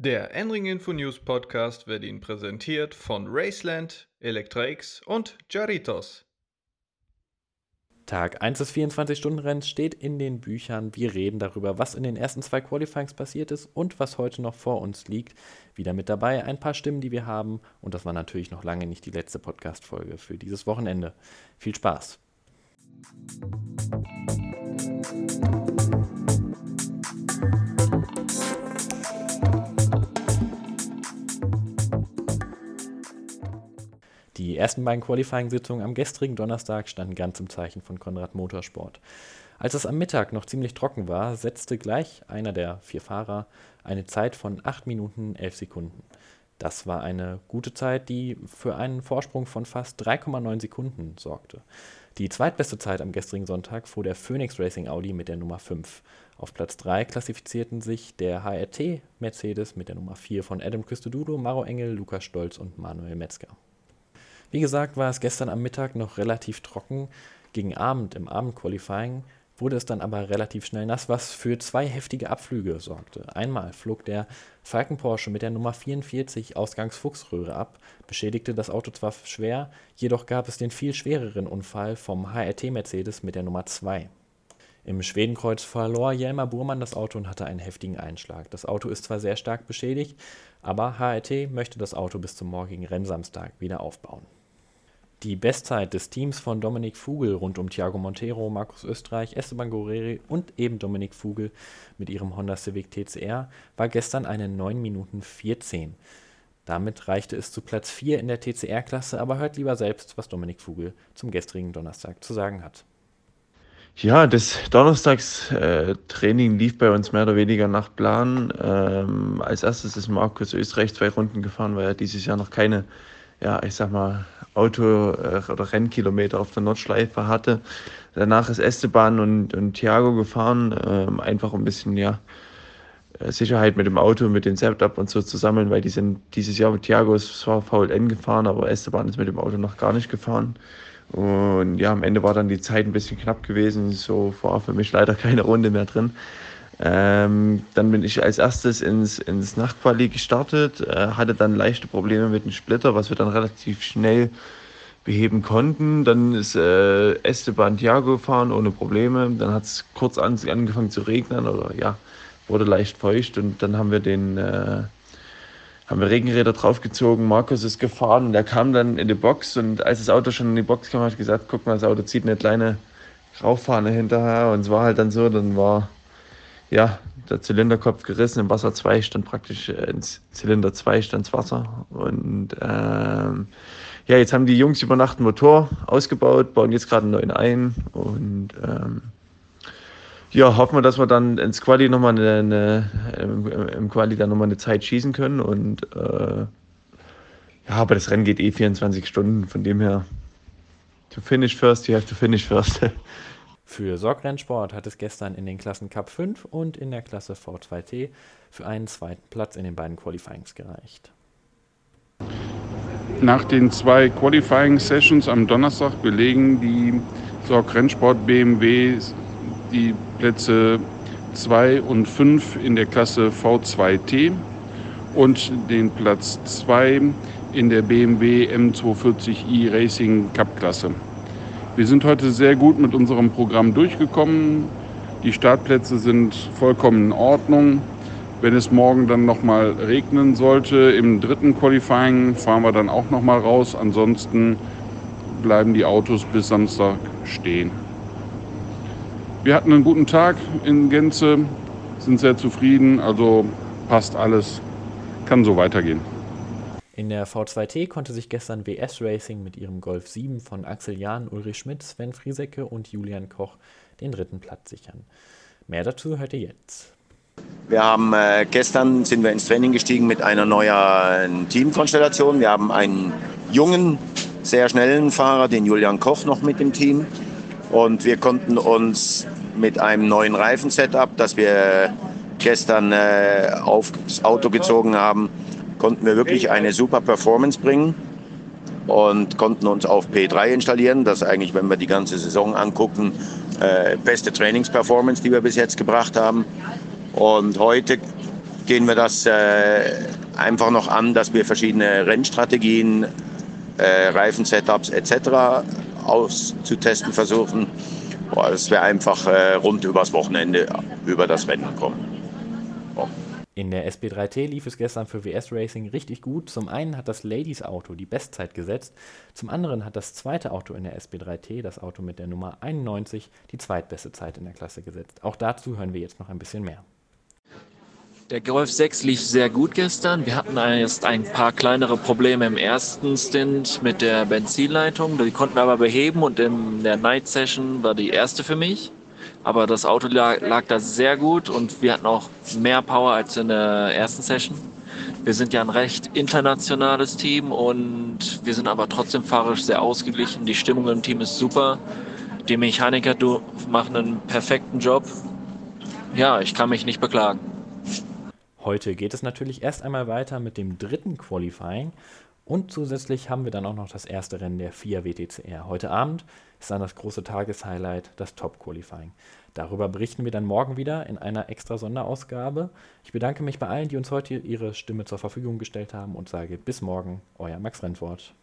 Der Enring Info News Podcast wird Ihnen präsentiert von Raceland, Electra-X und Jaritos. Tag 1 des 24-Stunden-Renns steht in den Büchern. Wir reden darüber, was in den ersten zwei Qualifyings passiert ist und was heute noch vor uns liegt. Wieder mit dabei ein paar Stimmen, die wir haben. Und das war natürlich noch lange nicht die letzte Podcast-Folge für dieses Wochenende. Viel Spaß! Die ersten beiden Qualifying-Sitzungen am gestrigen Donnerstag standen ganz im Zeichen von Konrad Motorsport. Als es am Mittag noch ziemlich trocken war, setzte gleich einer der vier Fahrer eine Zeit von 8 Minuten 11 Sekunden. Das war eine gute Zeit, die für einen Vorsprung von fast 3,9 Sekunden sorgte. Die zweitbeste Zeit am gestrigen Sonntag fuhr der Phoenix Racing Audi mit der Nummer 5. Auf Platz 3 klassifizierten sich der HRT Mercedes mit der Nummer 4 von Adam Christodoulou, Maro Engel, Lukas Stolz und Manuel Metzger. Wie gesagt, war es gestern am Mittag noch relativ trocken. Gegen Abend im Abendqualifying wurde es dann aber relativ schnell nass, was für zwei heftige Abflüge sorgte. Einmal flog der Falken Porsche mit der Nummer 44 Ausgangs Fuchsröhre ab, beschädigte das Auto zwar schwer, jedoch gab es den viel schwereren Unfall vom HRT Mercedes mit der Nummer 2. Im Schwedenkreuz verlor Jelmer Burmann das Auto und hatte einen heftigen Einschlag. Das Auto ist zwar sehr stark beschädigt, aber HRT möchte das Auto bis zum morgigen Rennsamstag wieder aufbauen. Die Bestzeit des Teams von Dominik Fugel rund um Thiago Montero, Markus Österreich, Esteban Guerreri und eben Dominik Fugel mit ihrem Honda Civic TCR war gestern eine 9 Minuten 14. Damit reichte es zu Platz 4 in der TCR-Klasse, aber hört lieber selbst, was Dominik Fugel zum gestrigen Donnerstag zu sagen hat. Ja, das Donnerstagstraining äh, lief bei uns mehr oder weniger nach Plan. Ähm, als erstes ist Markus Österreich zwei Runden gefahren, weil er dieses Jahr noch keine ja, ich sag mal, Auto- äh, oder Rennkilometer auf der Nordschleife hatte. Danach ist Esteban und, und Thiago gefahren, ähm, einfach um ein bisschen, ja, äh, Sicherheit mit dem Auto, mit dem Setup und so zu sammeln, weil die sind dieses Jahr mit Thiago ist zwar VLN gefahren, aber Esteban ist mit dem Auto noch gar nicht gefahren. Und ja, am Ende war dann die Zeit ein bisschen knapp gewesen, so war für mich leider keine Runde mehr drin. Ähm, dann bin ich als erstes ins, ins Nachtquali gestartet, äh, hatte dann leichte Probleme mit dem Splitter, was wir dann relativ schnell beheben konnten. Dann ist äh, Esteban Thiago gefahren ohne Probleme. Dann hat es kurz an, angefangen zu regnen oder ja, wurde leicht feucht und dann haben wir den äh, haben wir Regenräder draufgezogen. Markus ist gefahren und er kam dann in die Box und als das Auto schon in die Box kam, habe ich gesagt, guck mal, das Auto zieht eine kleine Graufahne hinterher und es war halt dann so, dann war ja, der Zylinderkopf gerissen, im Wasser 2 stand praktisch, äh, ins Zylinder 2 stand das Wasser. Und ähm, ja, jetzt haben die Jungs über Nacht einen Motor ausgebaut, bauen jetzt gerade einen neuen ein und ähm, ja, hoffen wir, dass wir dann ins Quali nochmal eine, eine, im, im Quali dann nochmal eine Zeit schießen können und äh, ja, aber das Rennen geht eh 24 Stunden, von dem her to finish first, you have to finish first. Für Sorgrennsport hat es gestern in den Klassen Cup 5 und in der Klasse V2T für einen zweiten Platz in den beiden Qualifyings gereicht. Nach den zwei Qualifying Sessions am Donnerstag belegen die Sorgrennsport BMW die Plätze 2 und 5 in der Klasse V2T und den Platz 2 in der BMW M240i Racing Cup Klasse. Wir sind heute sehr gut mit unserem Programm durchgekommen. Die Startplätze sind vollkommen in Ordnung. Wenn es morgen dann nochmal regnen sollte, im dritten Qualifying fahren wir dann auch nochmal raus. Ansonsten bleiben die Autos bis Samstag stehen. Wir hatten einen guten Tag in Gänze, sind sehr zufrieden, also passt alles, kann so weitergehen. In der V2T konnte sich gestern WS Racing mit ihrem Golf 7 von Axel Jahn, Ulrich Schmidt, Sven Friesecke und Julian Koch den dritten Platz sichern. Mehr dazu hört ihr jetzt. Wir haben äh, gestern sind wir ins Training gestiegen mit einer neuen Teamkonstellation. Wir haben einen jungen, sehr schnellen Fahrer, den Julian Koch, noch mit dem Team. Und wir konnten uns mit einem neuen Reifensetup, das wir gestern äh, aufs Auto gezogen haben, konnten wir wirklich eine super Performance bringen und konnten uns auf P3 installieren. Das ist eigentlich, wenn wir die ganze Saison angucken, äh, beste Trainingsperformance, die wir bis jetzt gebracht haben. Und heute gehen wir das äh, einfach noch an, dass wir verschiedene Rennstrategien, äh, Reifensetups etc. auszutesten versuchen. Dass wir einfach äh, rund übers Wochenende über das Rennen kommen. In der SB3T lief es gestern für WS Racing richtig gut. Zum einen hat das Ladies Auto die Bestzeit gesetzt, zum anderen hat das zweite Auto in der SB3T, das Auto mit der Nummer 91, die zweitbeste Zeit in der Klasse gesetzt. Auch dazu hören wir jetzt noch ein bisschen mehr. Der Golf 6 lief sehr gut gestern. Wir hatten erst ein paar kleinere Probleme im ersten Stint mit der Benzinleitung. Die konnten wir aber beheben und in der Night Session war die erste für mich. Aber das Auto lag, lag da sehr gut und wir hatten auch mehr Power als in der ersten Session. Wir sind ja ein recht internationales Team und wir sind aber trotzdem fahrisch sehr ausgeglichen. Die Stimmung im Team ist super. Die Mechaniker machen einen perfekten Job. Ja, ich kann mich nicht beklagen. Heute geht es natürlich erst einmal weiter mit dem dritten Qualifying und zusätzlich haben wir dann auch noch das erste Rennen der FIA WTCR. Heute Abend ist dann das große Tageshighlight, das Top Qualifying. Darüber berichten wir dann morgen wieder in einer extra Sonderausgabe. Ich bedanke mich bei allen, die uns heute ihre Stimme zur Verfügung gestellt haben und sage bis morgen, euer Max Rentwort.